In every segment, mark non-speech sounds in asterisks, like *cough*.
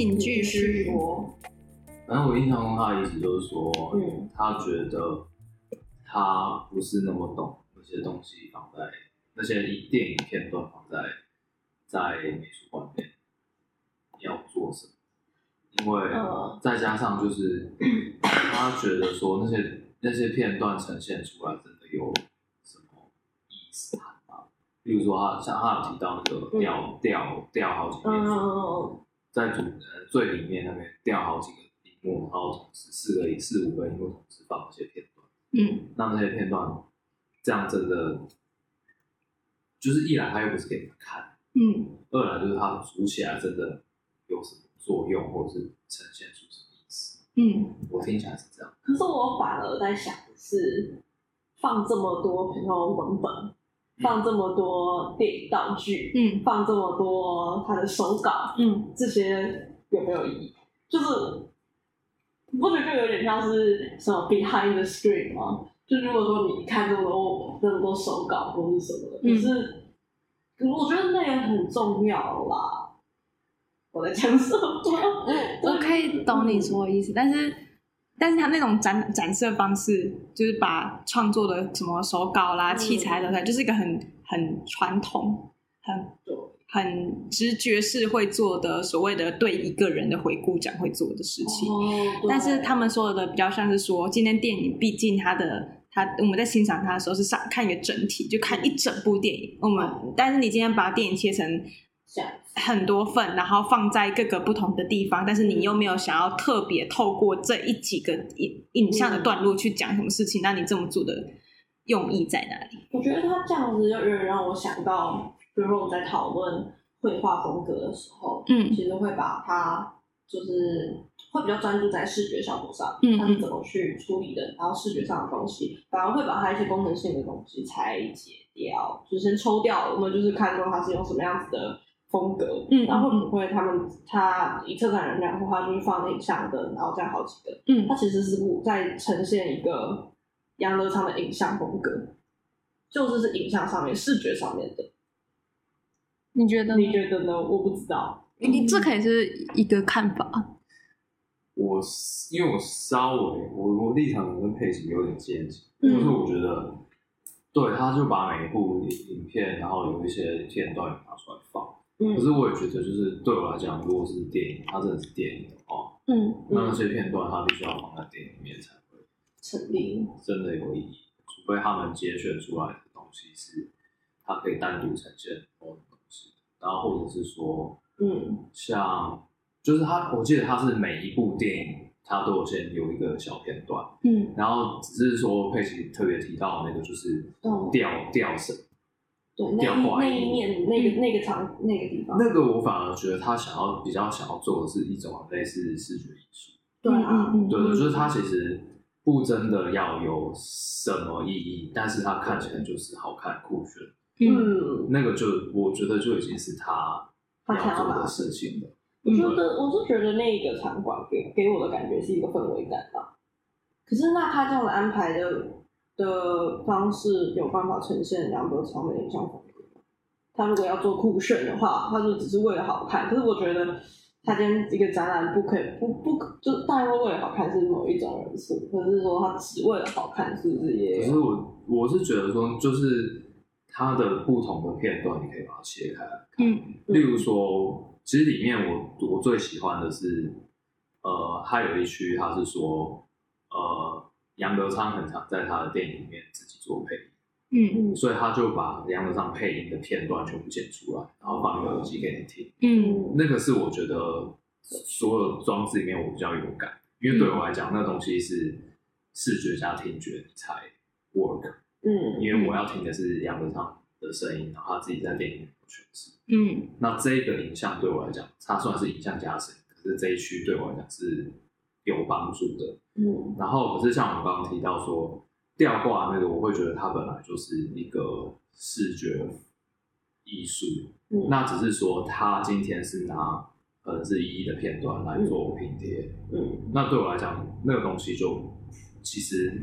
请继续说。我印象中他的意思就是说，嗯。他觉得他不是那么懂那些东西放在那些电影片段放在在美术馆里面要做什么，因为嗯。再加上就是他觉得说那些那些片段呈现出来真的有什么意思含吗？例如说他像他有提到那个掉掉掉好几面嗯在主呃最里面那边掉好几个荧幕，然后同时四个四五个荧幕同时放那些片段，嗯。那那些片段这样真的就是一来他又不是给你们看，嗯。二来就是它组起来真的有什么作用，或者是呈现出什么意思，嗯。我听起来是这样。可是我反而在想的是，放这么多，比如说文本，放这么多电影道具，嗯。放这么多他的手稿，嗯。这些有没有意义？就是你不觉得就有点像是什么 behind the screen 吗？就如果说你看这么多这么多手稿或是什么的，嗯可是我觉得那也很重要啦。我在讲什么？我可以懂你说的意思，但是，但是他那种展展示的方式，就是把创作的什么手稿啦、嗯器材的，就是一个很很传统、很很直觉是会做的所谓的对一个人的回顾讲会做的事情。哦但是他们说的比较像是说，今天电影毕竟它的它我们在欣赏它的时候是上看一个整体，就看一整部电影。我们但是你今天把电影切成很多份，然后放在各个不同的地方，但是你又没有想要特别透过这一几个影影像的段落去讲什么事情，那你这么做的用意在哪里？我觉得他这样子就有点让我想到，比如说我们在讨论绘画风格的时候，嗯。其实会把它就是会比较专注在视觉效果上，嗯它是怎么去处理的，然后视觉上的东西，反而会把它一些功能性的东西拆解掉，就先抽掉，我们就是看中它是用什么样子的风格，嗯然后会不会他们他以策展人来说，他就是放影像的，然后再好几个，嗯。它其实是在呈现一个杨德昌的影像风格，就是是影像上面、视觉上面的。你觉得呢？你觉得呢？我不知道。你这可以是一个看法。我因为我稍微我我立场跟佩奇有点接近，嗯就是我觉得，对，他就把每一部影影片，然后有一些片段拿出来放。嗯可是我也觉得，就是对我来讲，如果是电影，它真的是电影的话，嗯那那些片段它必须要放在电影里面才会成立。真的有意义。除非他们节选出来的东西是它可以单独呈现然后或者是说，嗯。像就是他，我记得他是每一部电影他都有先有一个小片段，嗯。然后只是说佩奇特别提到那个就是哦吊吊绳，对，那吊挂一那一面那个那个场那个地方，那个我反而觉得他想要比较想要做的是一种类似视觉艺术，对啊，嗯嗯对的，就是他其实不真的要有什么意义，但是它看起来就是好看酷炫，嗯嗯，那个就我觉得就已经是他要做的事情了。我觉得我是觉得那个场馆给给我的感觉是一个氛围感吧。可是那他这样的安排的的方式有办法呈现梁德昌的影像风格吗？他如果要做酷炫的话，他就只是为了好看。可是我觉得他今天一个展览不可以不不可就当然为了好看是某一种人数，可是说他只为了好看是不是也可是我我是觉得说，就是它的不同的片段，你可以把它切开来看。嗯例如说，其实里面我我最喜欢的是，呃，还有一区他是说，呃，杨德昌很常在他的电影里面自己做配音，嗯。嗯。所以他就把杨德昌配音的片段全部剪出来，然后放一个耳机给你听。嗯。那个是我觉得所有装置里面我比较有感，因为对我来讲，那东西是视觉加听觉你才 work，嗯。因为我要听的是杨德昌的声音，然后他自己在电影里面有诠释。嗯。那这个影像对我来讲，它算是影像加深，可是这一区对我来讲是有帮助的。嗯。然后可是像我们刚刚提到说吊挂那个，我会觉得它本来就是一个视觉艺术，嗯。那只是说他今天是拿可能是一一的片段来做拼贴，嗯。那对我来讲，那个东西就其实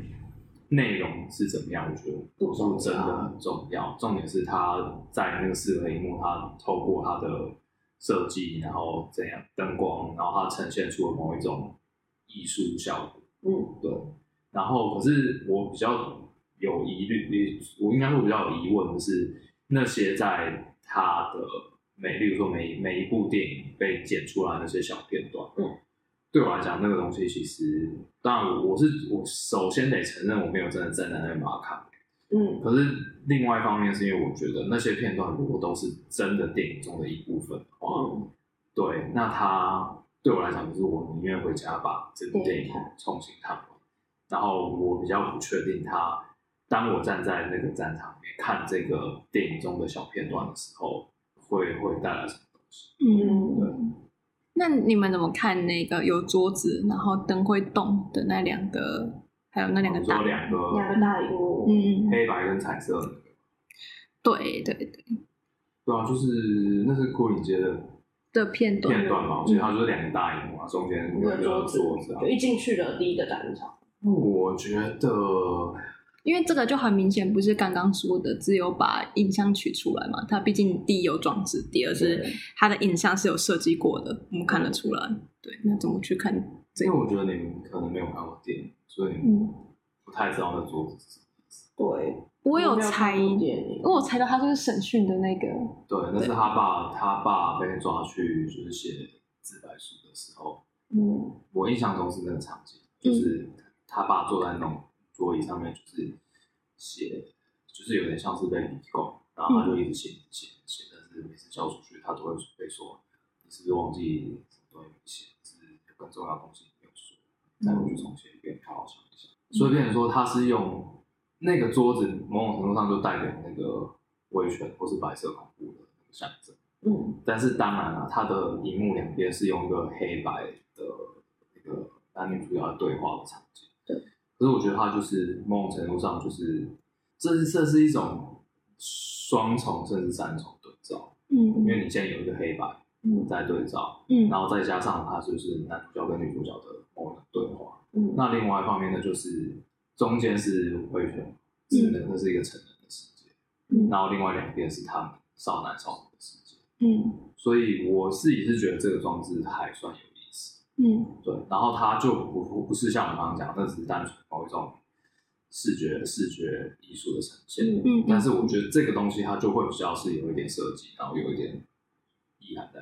内容是怎么样，我觉得真的很重要。重点是他在那个四个荧幕，他透过他的设计，然后怎样灯光，然后他呈现出了某一种艺术效果。嗯对，然后可是我比较有疑虑，我应该说比较有疑问的是，那些在他的每，例如说每每一部电影被剪出来那些小片段，嗯，对我来讲，那个东西其实，当然我我是我首先得承认我没有真的站在那边把它看，嗯。可是另外一方面是因为我觉得那些片段如果都是真的电影中的一部分的话，嗯。对，那它对我来讲就是我宁愿回家把这部电影重新看完，然后我比较不确定它，当我站在那个战场里面看这个电影中的小片段的时候，会会带来什么东西？嗯，那你们怎么看那个有桌子，然后灯会动的那两个，还有那两个大？两个两个大荧幕，嗯，黑白跟彩色的。那个，对对对。对啊，就是那是牯岭街的。的片段，片段嘛，我记得它就是两个大荧幕啊，中间一有桌子。就。一进去的第一个战场。我觉得因为这个就很明显不是刚刚说的，只有把影像取出来嘛。它毕竟第一有装置，第二是它的影像是有设计过的，我们看得出来。对，那怎么去看？因为我觉得你们可能没有看过电影，所以不太知道那桌子是什么意思。对，我有猜，看过因为我猜到他就是审讯的那个，对，那是他爸，他爸被抓去就是写自白书的时候，嗯我印象中是那个场景，就是他爸坐在那种桌椅上面，就是写，就是有点像是被逼供，然后他就一直写写写，但是每次交出去，他都会被说你是不是忘记什么东西没写，是有更重要的东西没有说，再回去重写一遍，好好想一想。所以变成说他是用那个桌子，某种程度上就代表那个威权或是白色恐怖的那个象征。嗯但是当然了、它的荧幕两边是用一个黑白的那个男女主角的对话的场景。对。可是我觉得它就是某种程度上就是，这是这是一种双重甚至三重对照，嗯。因嗯为你现在有一个黑白嗯。在对照，嗯。然后再加上它就是男主角跟女主角的某种对话。嗯，那另外一方面呢，就是中间是威权，是那那是一个成人的世界，嗯。然后另外两边是他们少男少女的世界。嗯。所以我自己是觉得这个装置还算有嗯对。然后它就不不不是像我刚刚讲，那只是单纯某一种视觉视觉艺术的呈现。嗯嗯，但是我觉得这个东西它就会比较是有一点设计，然后有一点意涵在。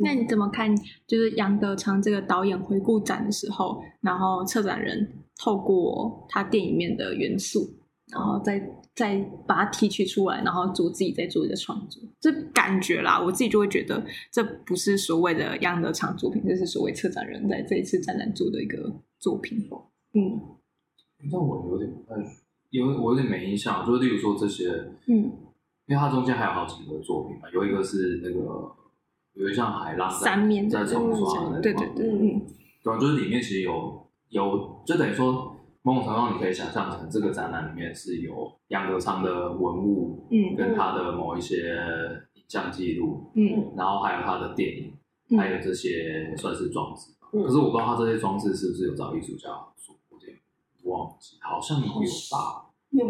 那你怎么看？就是杨德昌这个导演回顾展的时候，然后策展人透过他电影里面的元素，然后再再把它提取出来，然后做自己再做一个创作。这感觉啦，我自己就会觉得这不是所谓的杨德昌作品，这是所谓策展人在这一次展览做的一个作品。嗯那我有点不太，因为我有点没印象，就是例如说这些，嗯因为它中间还有好几个作品嘛，有一个是那个有一个像海浪在三面在冲刷的对对对，嗯对啊，就是里面其实有有，就等于说某种程度上你可以想象成这个展览里面是有杨德昌的文物，嗯跟他的某一些影像记录，嗯。然后还有他的电影，嗯还有这些算是装置可是我不知道他这些装置是不是有找艺术家做，有点忘记，好像有吧，有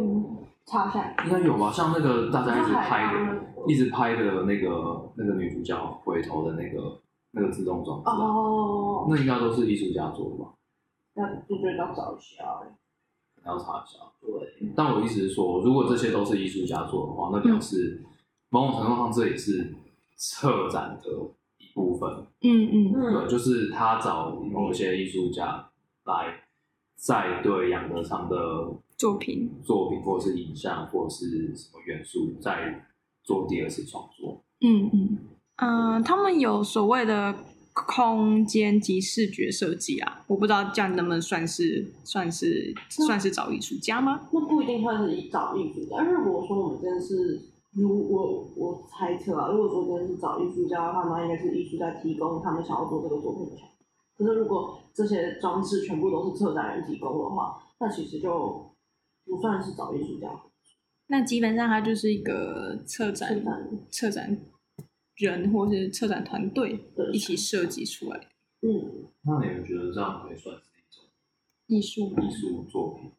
插下，应该有吧。像那个大家一直拍的，一直拍的那个那个女主角回头的那个那个自动装置啊，哦，那应该都是艺术家做的吧？那就觉得要找一下，要查一下。对，但我的意思是说，如果这些都是艺术家做的话，那表示某种程度上这也是策展的一部分。嗯嗯对，嗯就是他找某些艺术家来再对杨德昌的作品作品，或者是影像，或者是什么元素，再做第二次创作。嗯嗯嗯，他们有所谓的空间及视觉设计啊，我不知道这样能不能算是算是算是找艺术家吗？那不一定算是找艺术家。如果说我们真的是，如我我猜测啊，如果说真的是找艺术家的话，那应该是艺术家提供他们想要做这个作品的。可是如果这些装置全部都是策展人提供的话，那其实就不算是找艺术家。那基本上它就是一个策展策展策展人或是策展团队一起设计出来的嗯，那你们觉得这样可以算是一种艺术吗艺术作品？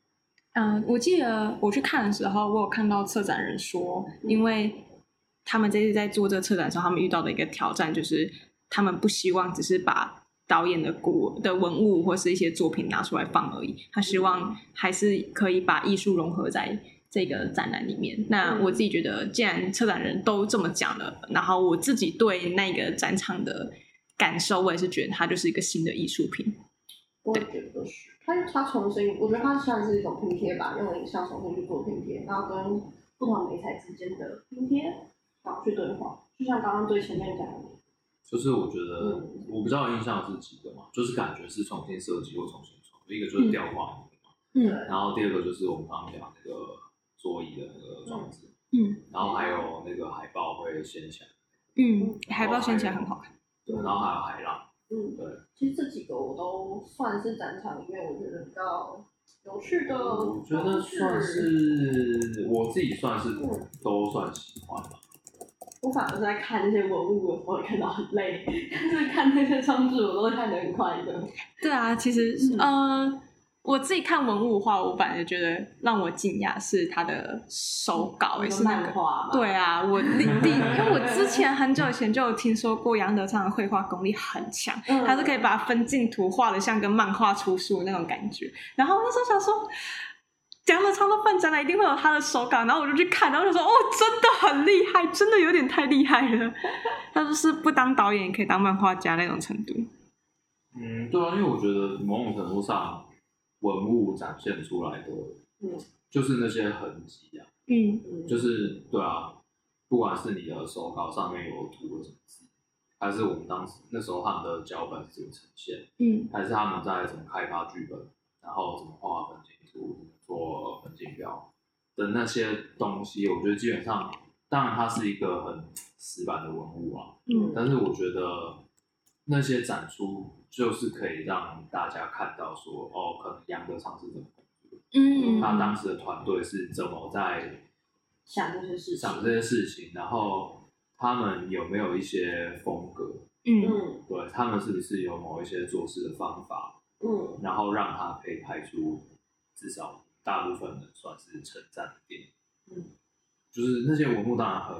嗯，我记得我去看的时候，我有看到策展人说，因为他们这次在做这个策展的时候，他们遇到的一个挑战就是，他们不希望只是把导演的古的文物或是一些作品拿出来放而已，他希望还是可以把艺术融合在这个展览里面。那嗯我自己觉得，既然策展人都这么讲了，然后我自己对那个展场的感受，我也是觉得它就是一个新的艺术品。我也觉得是。它它重新，我觉得它算是一种拼贴吧，用影像重新去做拼贴，然后跟不同媒材之间的拼贴，然后去对话。就像刚刚对前面讲的，就是我觉得嗯我不知道印象是几个嘛，就是感觉是重新设计或重新创作，一个就是雕花嘛，嗯然后第二个就是我们刚刚讲那个桌椅的那个装置，嗯然后还有那个海报会掀起来，嗯，海报掀起来很好看。对，然后还有海浪，嗯，对，其实这几个我都算是展场里面我觉得比较有趣的我觉得算是我自己算是嗯都算喜欢吧。我反而是在看那些文物的时候会看到很累，*laughs* 但是看那些装置我都会看得很快乐。对啊，其实、呃，我自己看文物画，我反而觉得让我惊讶是他的手稿，也是那个。漫画嘛，对啊，我第第，因为我之前很久以前就有听说过杨德昌的绘画功力很强，嗯他是可以把分镜图画的像跟漫画出书那种感觉。然后那时候想说，杨德昌的办展览一定会有他的手稿，然后我就去看，然后就说哦，真的很厉害，真的有点太厉害了。他就是不当导演也可以当漫画家那种程度。嗯，对啊，因为我觉得某种程度上，文物展现出来的，嗯，就是那些痕迹啊，嗯。嗯，就是对啊，不管是你的手稿上面有涂了什么字，还是我们当时那时候他们的脚本是怎么呈现，嗯。还是他们在怎么开发剧本，然后怎么画分镜图、怎么做分镜表的那些东西，我觉得基本上，当然它是一个很死板的文物啊，嗯。但是我觉得那些展出就是可以让大家看到说，哦，可能杨德昌是怎么嗯他当时的团队是怎么在想这些事情，想这些事情，然后他们有没有一些风格，嗯。嗯。对他们是不是有某一些做事的方法，嗯。然后让他可以拍出至少大部分人算是称赞的电影。嗯，就是那些文物当然很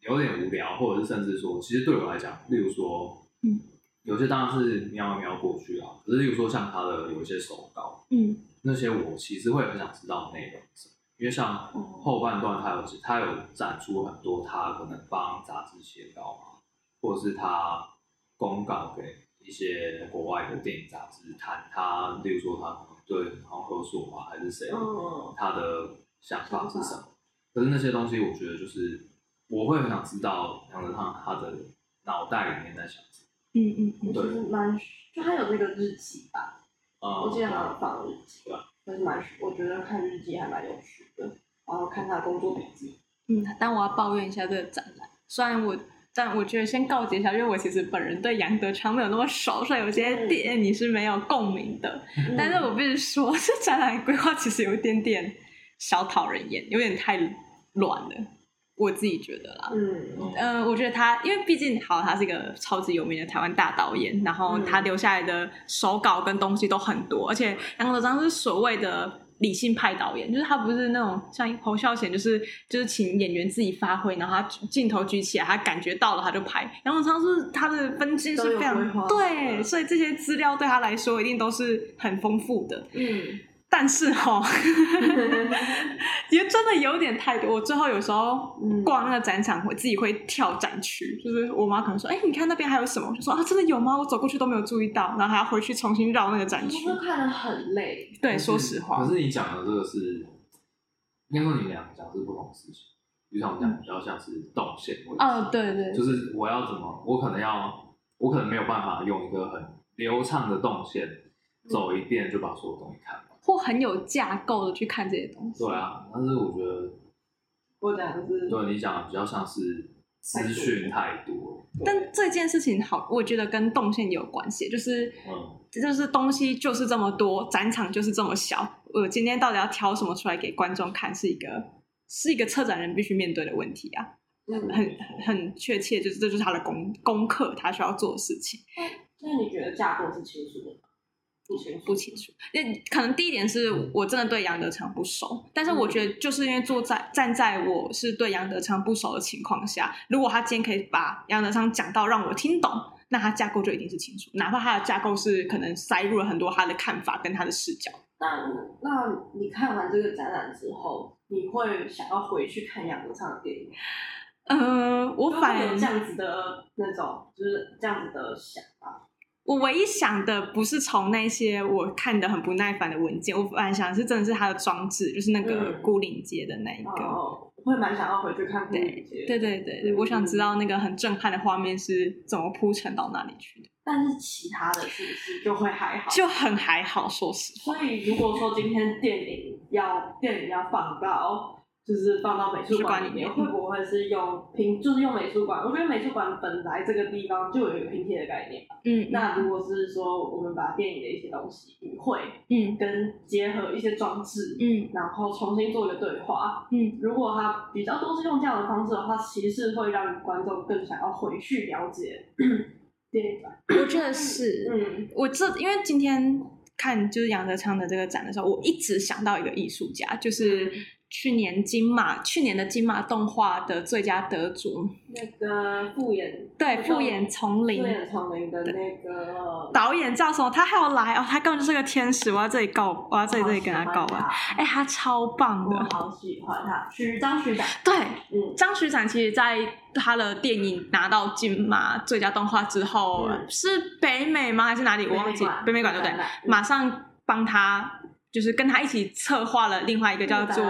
有点无聊，或者是甚至说，其实对我来讲，例如说，嗯，有些当然是瞄一瞄过去啊，可是例如说像他的有一些手稿，嗯那些我其实会很想知道内容是什么，因为像后半段他有他有展出很多他可能帮杂志写稿啊，或者是他公告给一些国外的电影杂志谈他，例如说他对好像何所啊还是谁，嗯他的想法是什么。可是那些东西，我觉得就是我会很想知道杨德昌他的脑袋里面在想什么。嗯嗯嗯其实蛮，就他有那个日记吧，呃我记得好像放日记对啊，就是蛮，我觉得看日记还蛮有趣的，然后看他的工作笔记，嗯，但我要抱怨一下这个展览，虽然我。但我觉得先告诫一下，因为我其实本人对杨德昌没有那么熟，所以有些点你是没有共鸣的。嗯 *laughs* 但是我必须说，这展览规划其实有一点点小讨人厌，有点太乱了，我自己觉得啦。嗯呃，我觉得他，因为毕竟好，他是一个超级有名的台湾大导演，然后他留下来的手稿跟东西都很多，而且杨德昌是所谓的理性派导演，就是他不是那种像侯孝贤，就是就是请演员自己发挥，然后他镜头举起来，他感觉到了他就拍。杨德昌是他的分镜是非常对，所以这些资料对他来说一定都是很丰富的。嗯，但是哈，*laughs* 也真的有点太多。我最后有时候嗯逛那个展场，我自己会跳展区，就是我妈可能说：“哎、你看那边还有什么？”我就说：“啊，真的有吗？我走过去都没有注意到。”然后还要回去重新绕那个展区看的很累，对，说实话可，是你讲的这个是，应该说你们两个讲的是不同的事情。就像我讲，比较像是动线问题。哦，对对，就是我要怎么，我可能要，我可能没有办法用一个很流畅的动线走一遍就把所有东西看完。或很有架构的去看这些东西。对啊，但是我觉得我讲的是，对你讲的比较像是资讯太多，但这件事情好，我觉得跟动线有关系，就是嗯，就是东西就是这么多，展场就是这么小，我今天到底要挑什么出来给观众看，是一个是一个策展人必须面对的问题啊，嗯，很很确切，就是这就是他的功功课，他需要做的事情。那你觉得架构是清楚的吗？不清楚。那可能第一点是我真的对杨德昌不熟，但是我觉得就是因为坐在站在我是对杨德昌不熟的情况下，如果他今天可以把杨德昌讲到让我听懂，那他架构就一定是清楚，哪怕他的架构是可能塞入了很多他的看法跟他的视角。那那你看完这个展览之后，你会想要回去看杨德昌的电影吗？嗯、我反有这样子的那种，就是这样子的想法。我唯一想的不是从那些我看的很不耐烦的文件，我反而想的是真的是他的装置，就是那个嗯孤岭街的那一个。哦，会蛮想要回去看。对对对对，嗯我想知道那个很震撼的画面是怎么铺陈到那里去的，但是其他的是不是就会还好？就很还好，说实话。所以如果说今天电影要电影要放到，就是放到美术馆里面，会不会是用拼，就是用美术馆？我觉得美术馆本来这个地方就有一个拼贴的概念嘛。嗯，那如果是说我们把电影的一些东西语汇嗯。跟结合一些装置，嗯。然后重新做一个对话，嗯。如果它比较多是用这样的方式的话，其实会让观众更想要回去了解 *coughs* 电影版。我觉得是，嗯。我这因为今天看就是杨德昌的这个展的时候，我一直想到一个艺术家，就是去年金马去年的金马动画的最佳得主，那个复演对，复演丛林复演丛林的那个导演叫什么？他还要来哦，他根本就是个天使，我要这里告，我要这里这里跟他告白。哎，他超棒的我的，好喜欢他，徐张徐展，对，嗯，张徐展其实在他的电影拿到金马最佳动画之后，嗯是北美吗？还是哪里？我忘记，北美馆对不对？嗯马上帮他，就是跟他一起策划了另外一个叫做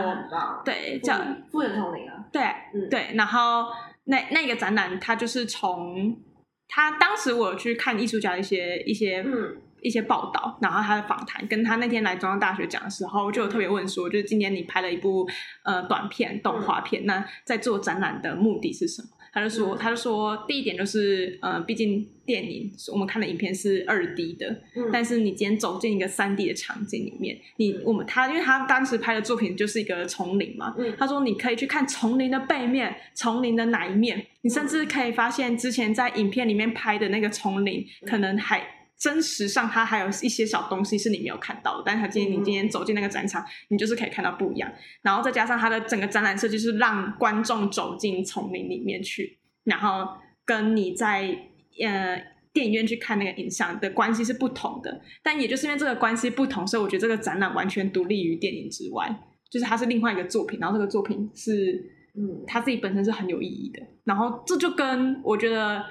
对叫复演丛林啊，对嗯，对，然后那那个展览，它就是从他当时我有去看艺术家的一些一些嗯。一些报道，然后他的访谈，跟他那天来中央大学讲的时候，就有特别问说，就是今年你拍了一部呃短片动画片，那在做展览的目的是什么？他就说，嗯。他就说，第一点就是呃，毕竟电影我们看的影片是二 D 的，嗯，但是你今天走进一个三 D 的场景里面，你嗯。我们他因为他当时拍的作品就是一个丛林嘛，嗯。他说你可以去看丛林的背面，丛林的哪一面，你甚至可以发现之前在影片里面拍的那个丛林，嗯。可能还真实上它还有一些小东西是你没有看到的，但是他今天你嗯今天走进那个展场，你就是可以看到不一样。然后再加上它的整个展览设计是让观众走进丛林里面去，然后跟你在呃。电影院去看那个影像的关系是不同的，但也就是因为这个关系不同，所以我觉得这个展览完全独立于电影之外，就是它是另外一个作品，然后这个作品是嗯它自己本身是很有意义的。然后这就跟我觉得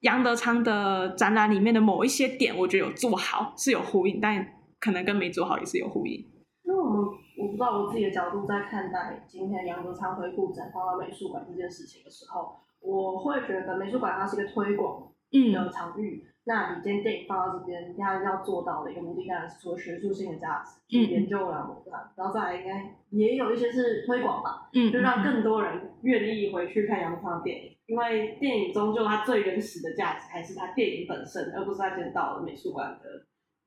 杨德昌的展览里面的某一些点，我觉得有做好是有呼应，但可能跟没做好也是有呼应。因为我们我不知道我自己的角度在看待今天杨德昌回顾展放到美术馆这件事情的时候，我会觉得美术馆它是一个推广嗯的场域。那你今天电影放到这边，它要做到的一个目的当然是除了学术性的价值，去嗯。研究啊、然后再来应该也有一些是推广吧，嗯，就让更多人愿意回去看杨德昌的电影，因为电影终究它最原始的价值还是它电影本身，而不是它今天到了美术馆的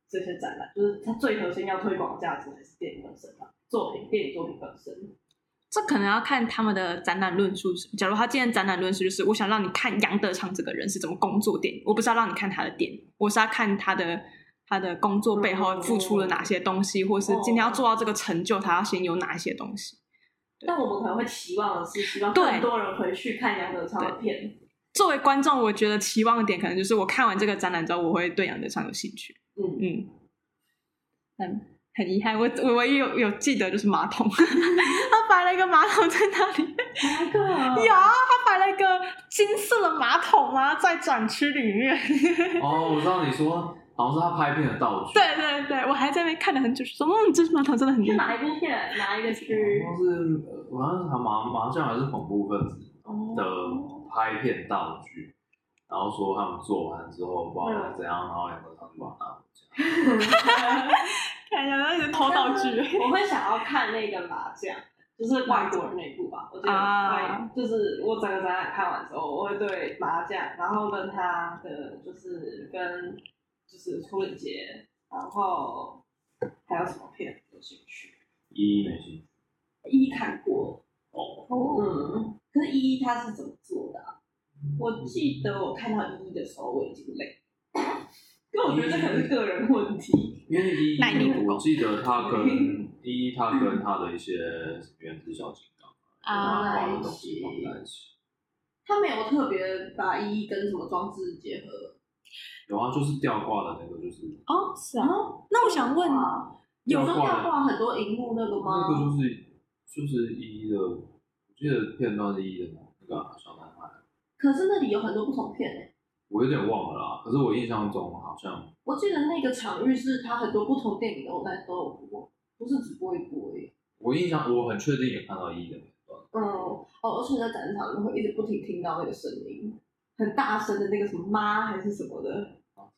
这些展览，就是它最核心要推广的价值还是电影本身嘛，作品电影作品本身。这可能要看他们的展览论述是。假如他今天展览论述就是我想让你看杨德昌这个人是怎么工作电影，我不是要让你看他的电影，我是要看他的他的工作背后付出了哪些东西，或是今天要做到这个成就，他要先有哪一些东西。但我们可能会期望的是，希望更多人回去看杨德昌的片。作为观众，我觉得期望的点可能就是我看完这个展览之后，我会对杨德昌有兴趣。嗯，嗯，很很遗憾，我我唯一有有记得就是马桶，*laughs* 他摆了一个马桶在那里，哪一个？有他摆了一个金色的马桶啊，在展区里面。哦，我知道你说好像是他拍片的道具，对对对，我还在那边看了很久，说嗯，这马桶真的很厉是哪。一部片？哪一个好区？像是呃好像是麻麻将还是恐怖分子哦的拍片道具，然后说他们做完之后不知道怎样，然后两个他就把它拿回家。*laughs* 看一下，那是偷道具。我会想要看那个麻将，就是外国人那部吧。我觉得啊就是我整个展览看完之后，我会对麻将，然后跟他的就是跟就是初恋节，然后还有什么片有兴趣？一没兴趣一看过，哦，嗯，可是一他是怎么做的啊、我记得我看到一的时候我已经累，因为我觉得这可能是个人问题。因为一耐力不够我记得他跟一他跟他的一些原子小金刚啊画的东西放在一起。他没有特别把一跟什么装置结合。有啊，就是吊挂的那个，就是哦，是啊。那我想问，有吊挂的说要挂很多荧幕那个吗？那个就是就是一的，我记得片段是一的那个啊小男孩，可是那里有很多不同片诶。我有点忘了啦。可是我印象中好像我记得那个场域是它很多不同电影都在都有播，不是只播一部而已。我印象我很确定有看到一的片段。嗯，哦，而且在展场你会一直不停听到那个声音，很大声的那个什么妈还是什么的，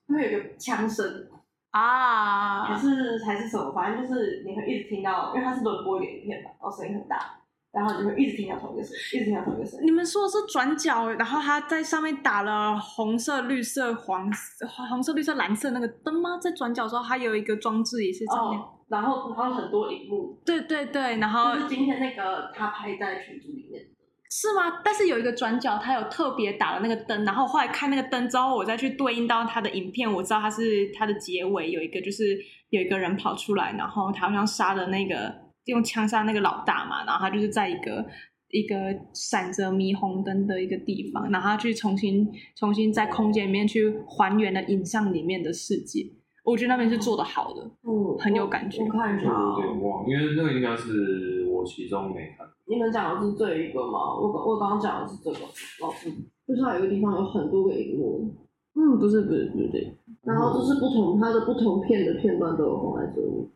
会有一个枪声啊，还啊，是还是什么，反正就是你会一直听到，因为它是轮播一个影片嘛，然后声音很大，然后你会一直听到同一个声，一直听到同一个声。你们说的是转角，然后他在上面打了红色、绿色、黄色、红色、绿色、蓝色那个灯吗？在转角的时候，它有一个装置也是上面。哦，然后然后很多荧幕，对对对，然后就是今天那个他拍在群组里面。是吗？但是有一个转角，他有特别打了那个灯，然后后来看那个灯之后，我再去对应到他的影片，我知道他是他的结尾有一个就是有一个人跑出来，然后他好像杀了那个用枪杀那个老大嘛，然后他就是在一个一个闪着霓虹灯的一个地方，然后他去重新重新在空间里面去还原了影像里面的世界，我觉得那边是做的好的。嗯，很有感觉我看一下有点忘，因为那个应该是我其中没看。你们讲的是这一个吗？我我刚刚讲的是这个，老师，就是它有一个地方有很多个荧幕，嗯，不是不是不是对，然后就是不同它的不同片的片段都有放在这里。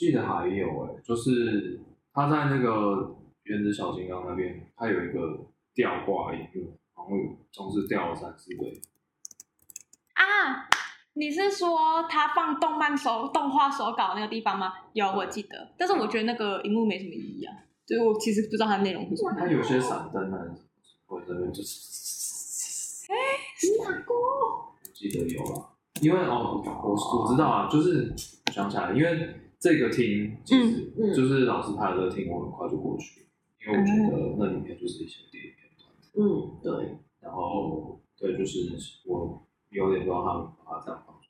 我记得还有哎、就是他在那个原子小金刚那边，他有一个吊挂荧幕，好像有同时吊了三四个。啊，你是说他放动漫手动画手稿那个地方吗？有，我记得，但是我觉得那个荧幕没什么意义啊，就是我其实不知道它的内容是什么。他有些闪灯还是什么，或者那边就是，你哪个？我记得有啦。因为哦，我我知道啊，就是想起来，因为这个厅其实嗯嗯就是老师拍的这个厅，我很快就过去，因为我觉得那里面就是一些电影片段。嗯，对，然后对，就是我有点不知道他们把它这样放出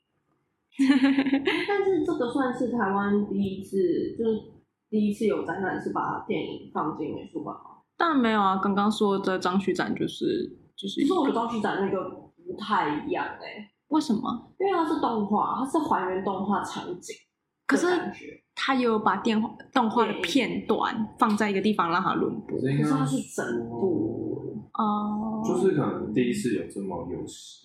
但是这个算是台湾第一次，就是第一次有展览是把电影放进美术馆吗？当然没有啊，刚刚说的张旭展就是就是其实我觉得张旭展那个不太一样哎、为什么？因为它是动画，它是还原动画场景可是他有把电话动画的片段放在一个地方让他轮播来。可是它是整部。哦，就是可能第一次有这么有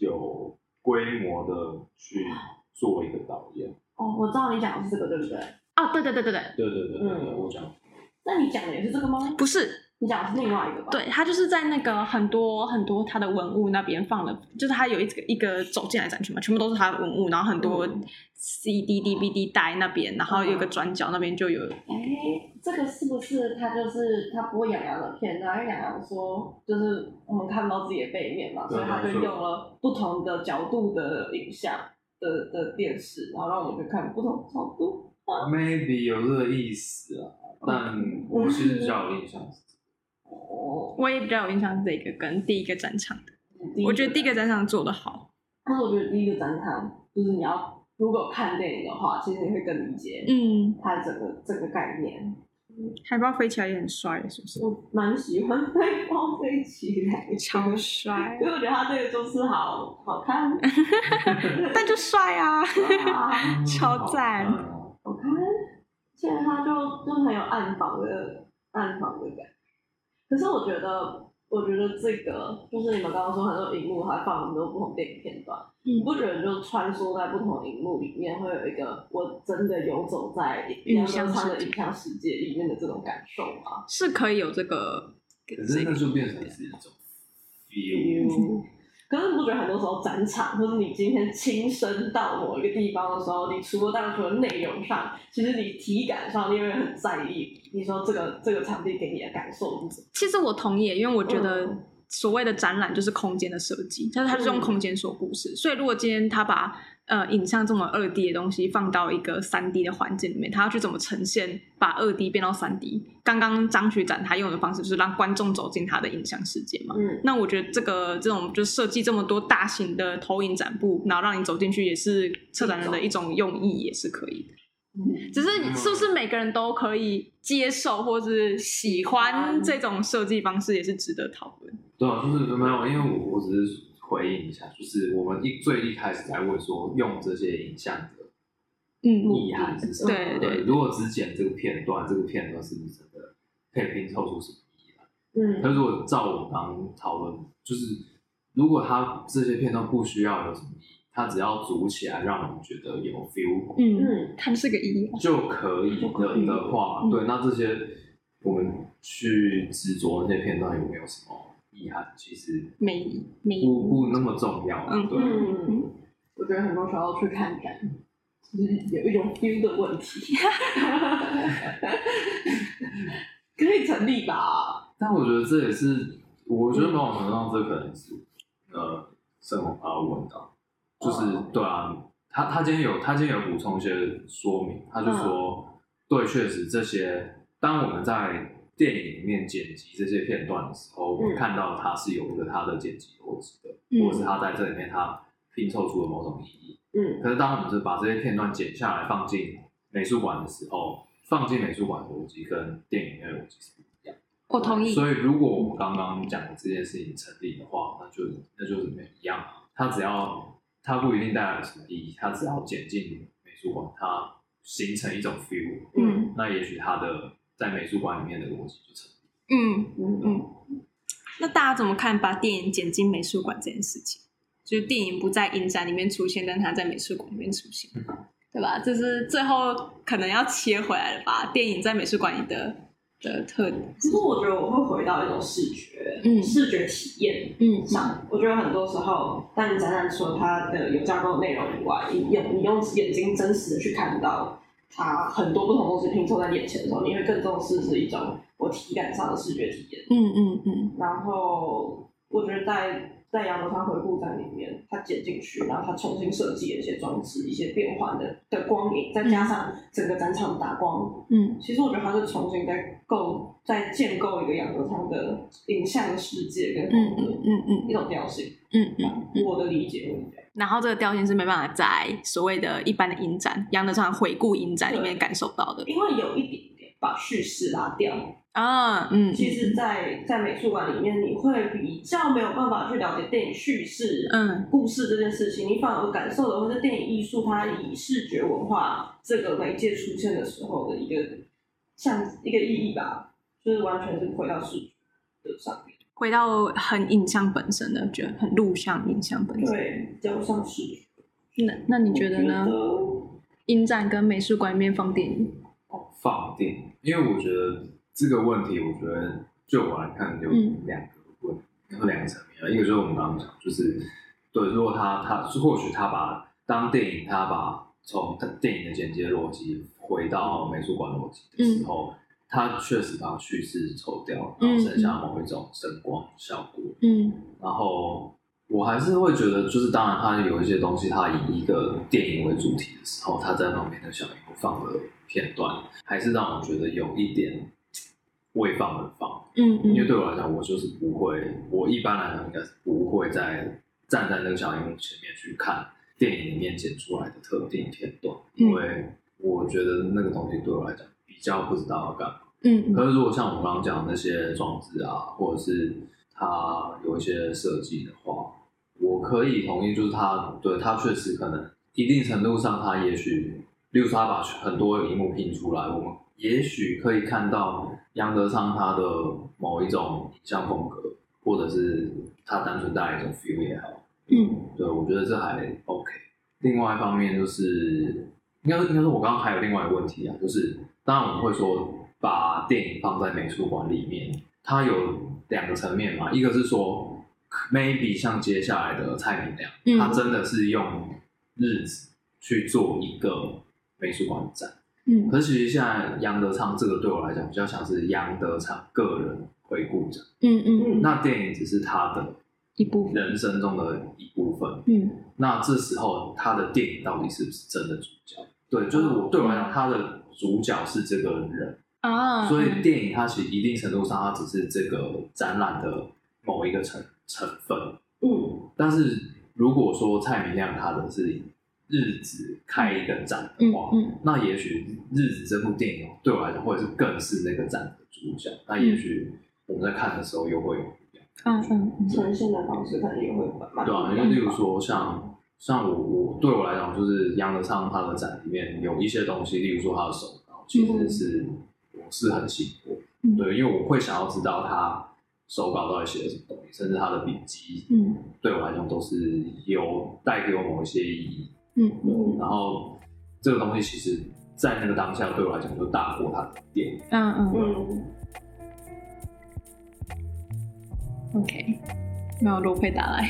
有规模的去做一个导演。哦，我知道你讲的是这个，对不对？哦，对对对对对，对对对对对，嗯我讲那你讲的也是这个吗？不是，你讲的是另外一个吧？，对他就是在那个很多很多他的文物那边放了，就是他有一个一个走进来展区嘛，全部都是他的文物，然后很多嗯。CD、DVD 带那边，然后有个转角那边就有，哎，这个是不是他就是他播养洋的片，然后养洋说就是我们看不到自己的背面嘛，所以他就用了不同的角度的影像的的电视，然后让我们去看不同角度。maybe 有这个意思啊，但我其实比较有印象。是哦，我也比较有印象是这个跟第一个展场的，我觉得第一个展场做的好，但是我觉得第一个展场就是你要如果看电影的话，其实你会更理解嗯，它整个这个概念。海报飞起来也很帅，是不是？我蛮喜欢海报飞起来，超帅因，为我觉得他这个就是好好看，*laughs* 但就帅啊！*laughs* *laughs* 哇超赞嗯好看，现在他就就很有暗房的暗房的感觉。可是我觉得，我觉得这个就是你们刚刚说很多荧幕还放很多不同电影片段，嗯你不觉得就穿梭在不同荧幕里面，会有一个我真的游走在影像他世界的影像世界里面的这种感受吗？是可以有这个，可是那就变成是一种 feel，可是你不觉得很多时候展场，或是你今天亲身到某一个地方的时候，你除了当然除了内容上，其实你体感上你也会很在意，你说这个这个场地给你的感受是什么？其实我同意，因为我觉得嗯所谓的展览就是空间的设计，但是它是用嗯空间说故事。所以如果今天他把呃影像这么二 D 的东西放到一个三 D 的环境里面，他要去怎么呈现把二 D 变到三 D？刚刚张学展他用的方式就是让观众走进他的影像世界嘛。嗯，那我觉得这个这种就设计这么多大型的投影展布，然后让你走进去，也是策展人的一种用意，也是可以的。嗯只是是不是每个人都可以接受或是喜欢这种设计方式，也是值得讨论。对啊，就是没有，因为我我只是回应一下，就是我们一最一开始在问说用这些影像的嗯，意涵是什么？对对如果只剪这个片段，这个片段是不是真的可以拼凑出什么意义来？嗯那如果照我刚刚讨论，就是如果他这些片段不需要有什么意义，它只要组起来让我们觉得有 feel 嗯，嗯它是个意义。就可以就可以的的话，嗯对，那这些我们去执着那些片段有没有什么意涵，其实没没不不那么重要，嗯对。嗯，我觉得很多时候去看展，就是有一种 feel 的问题，可以成立吧？但我觉得这也是，我觉得某种程度上这可能是呃，盛宏他问到，就是、哦对啊，他他今天有他今天有补充一些说明，他就说，对，确实这些，当我们在电影里面剪辑这些片段的时候，我看到它是有一个它的剪辑逻辑的，嗯或者是它在这里面它拼凑出了某种意义。嗯可是当我们是把这些片段剪下来放进美术馆的时候，放进美术馆的逻辑跟电影里面的逻辑是不一样。我同意。所以，如果我们刚刚讲的这件事情成立的话，那就那就是没一样。它只要它不一定带来什么意义，它只要剪进美术馆，它形成一种 feel，嗯那也许它的在美术馆里面的逻辑就成立。嗯，嗯嗯那大家怎么看把电影剪进美术馆这件事情？就是电影不在影展里面出现，但它在美术馆里面出现，对吧？这是最后可能要切回来了吧？电影在美术馆里的的特点。其实我觉得我会回到一种视觉，嗯视觉体验嗯上。我觉得很多时候，当你展览除了它的有架构内容以外，你用你用眼睛真实的去看到它很多不同东西拼凑在眼前的时候，你会更重视是一种我体感上的视觉体验。嗯嗯嗯然后我觉得在在杨德昌回顾展里面，它剪进去，然后它重新设计了一些装置，一些变换的的光影，再加上整个展场打光，嗯其实我觉得它是重新在构、在建构一个杨德昌的影像的世界跟嗯风格，嗯嗯一种调性。嗯嗯。我的理解会是这样。然后这个调性是没办法在所谓的一般的影展、杨德昌回顾影展里面感受到的因为有一点点把叙事拉掉，啊。嗯，其实在，在美术馆里面，你会比较没有办法去了解电影叙事，嗯故事这件事情，你反而感受的会是电影艺术它以视觉文化这个媒介出现的时候的一个像一个意义吧，就是完全是回到视觉的上面，回到很影像本身的，觉得很录像影像本身。对，比较像是。那那你觉得呢？影展跟美术馆里面放电影，放电影，因为我觉得这个问题，我觉得就我来看有嗯两个问，有两个层面啊。一个就是我们刚刚讲，就是对，如果他他或许他把当电影他把从电影的剪接逻辑回到美术馆逻辑的时候，他确实把叙事抽掉了，然后剩下某一种声光效果。嗯然后我还是会觉得，就是当然，它有一些东西，它以一个电影为主题的时候，它在旁边的小荧幕放的片段，还是让我觉得有一点未放而放。嗯因为嗯对我来讲，我就是不会，我一般来讲应该是不会在站在那个小荧幕前面去看电影里面剪出来的特定片段，因为我觉得那个东西对我来讲比较不知道要干嘛。嗯可是如果像我刚刚讲的那些装置啊，或者是它有一些设计的话，我可以同意，就是它对它确实可能一定程度上，它也许，例如说它把很多荧幕拼出来，我们也许可以看到杨德昌他的某一种影像风格，或者是他单纯带来一种 feel 也好，嗯对我觉得这还 OK。另外一方面就是，应该应该说，我刚刚还有另外一个问题啊，就是当然我们会说把电影放在美术馆里面，它有两个层面嘛，一个是说 maybe 像接下来的蔡明亮，嗯他真的是用日子去做一个美术馆展。嗯可是其实现在杨德昌这个对我来讲比较像是杨德昌个人回顾展，嗯嗯，嗯，那电影只是他的一部分，人生中的一部分。嗯那这时候他的电影到底是不是真的主角？对，就是我对我来讲，他的主角是这个人，啊，所以电影它其实一定程度上，它只是这个展览的某一个成成分。嗯但是如果说蔡明亮他的是日子开一个展的话，嗯嗯那也许日子这部电影对我来讲，或者是更是那个展的主角。那也许我们在看的时候又会有不一样。嗯嗯嗯呈现的方式可能也会蛮对啊，因为例如说像像我我对我来讲，就是杨德昌他的展里面有一些东西，例如说他的手稿，其实是、我是很喜欢。嗯对，因为我会想要知道他手稿到底写了什么东西，甚至他的笔记，嗯对我来讲都是有带给我某一些意义。嗯嗯然后这个东西其实，在那个当下对我来讲就大过他的电影。嗯嗯嗯，，OK，没有罗佩打来，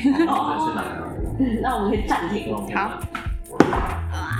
那我们可以暂停。好。看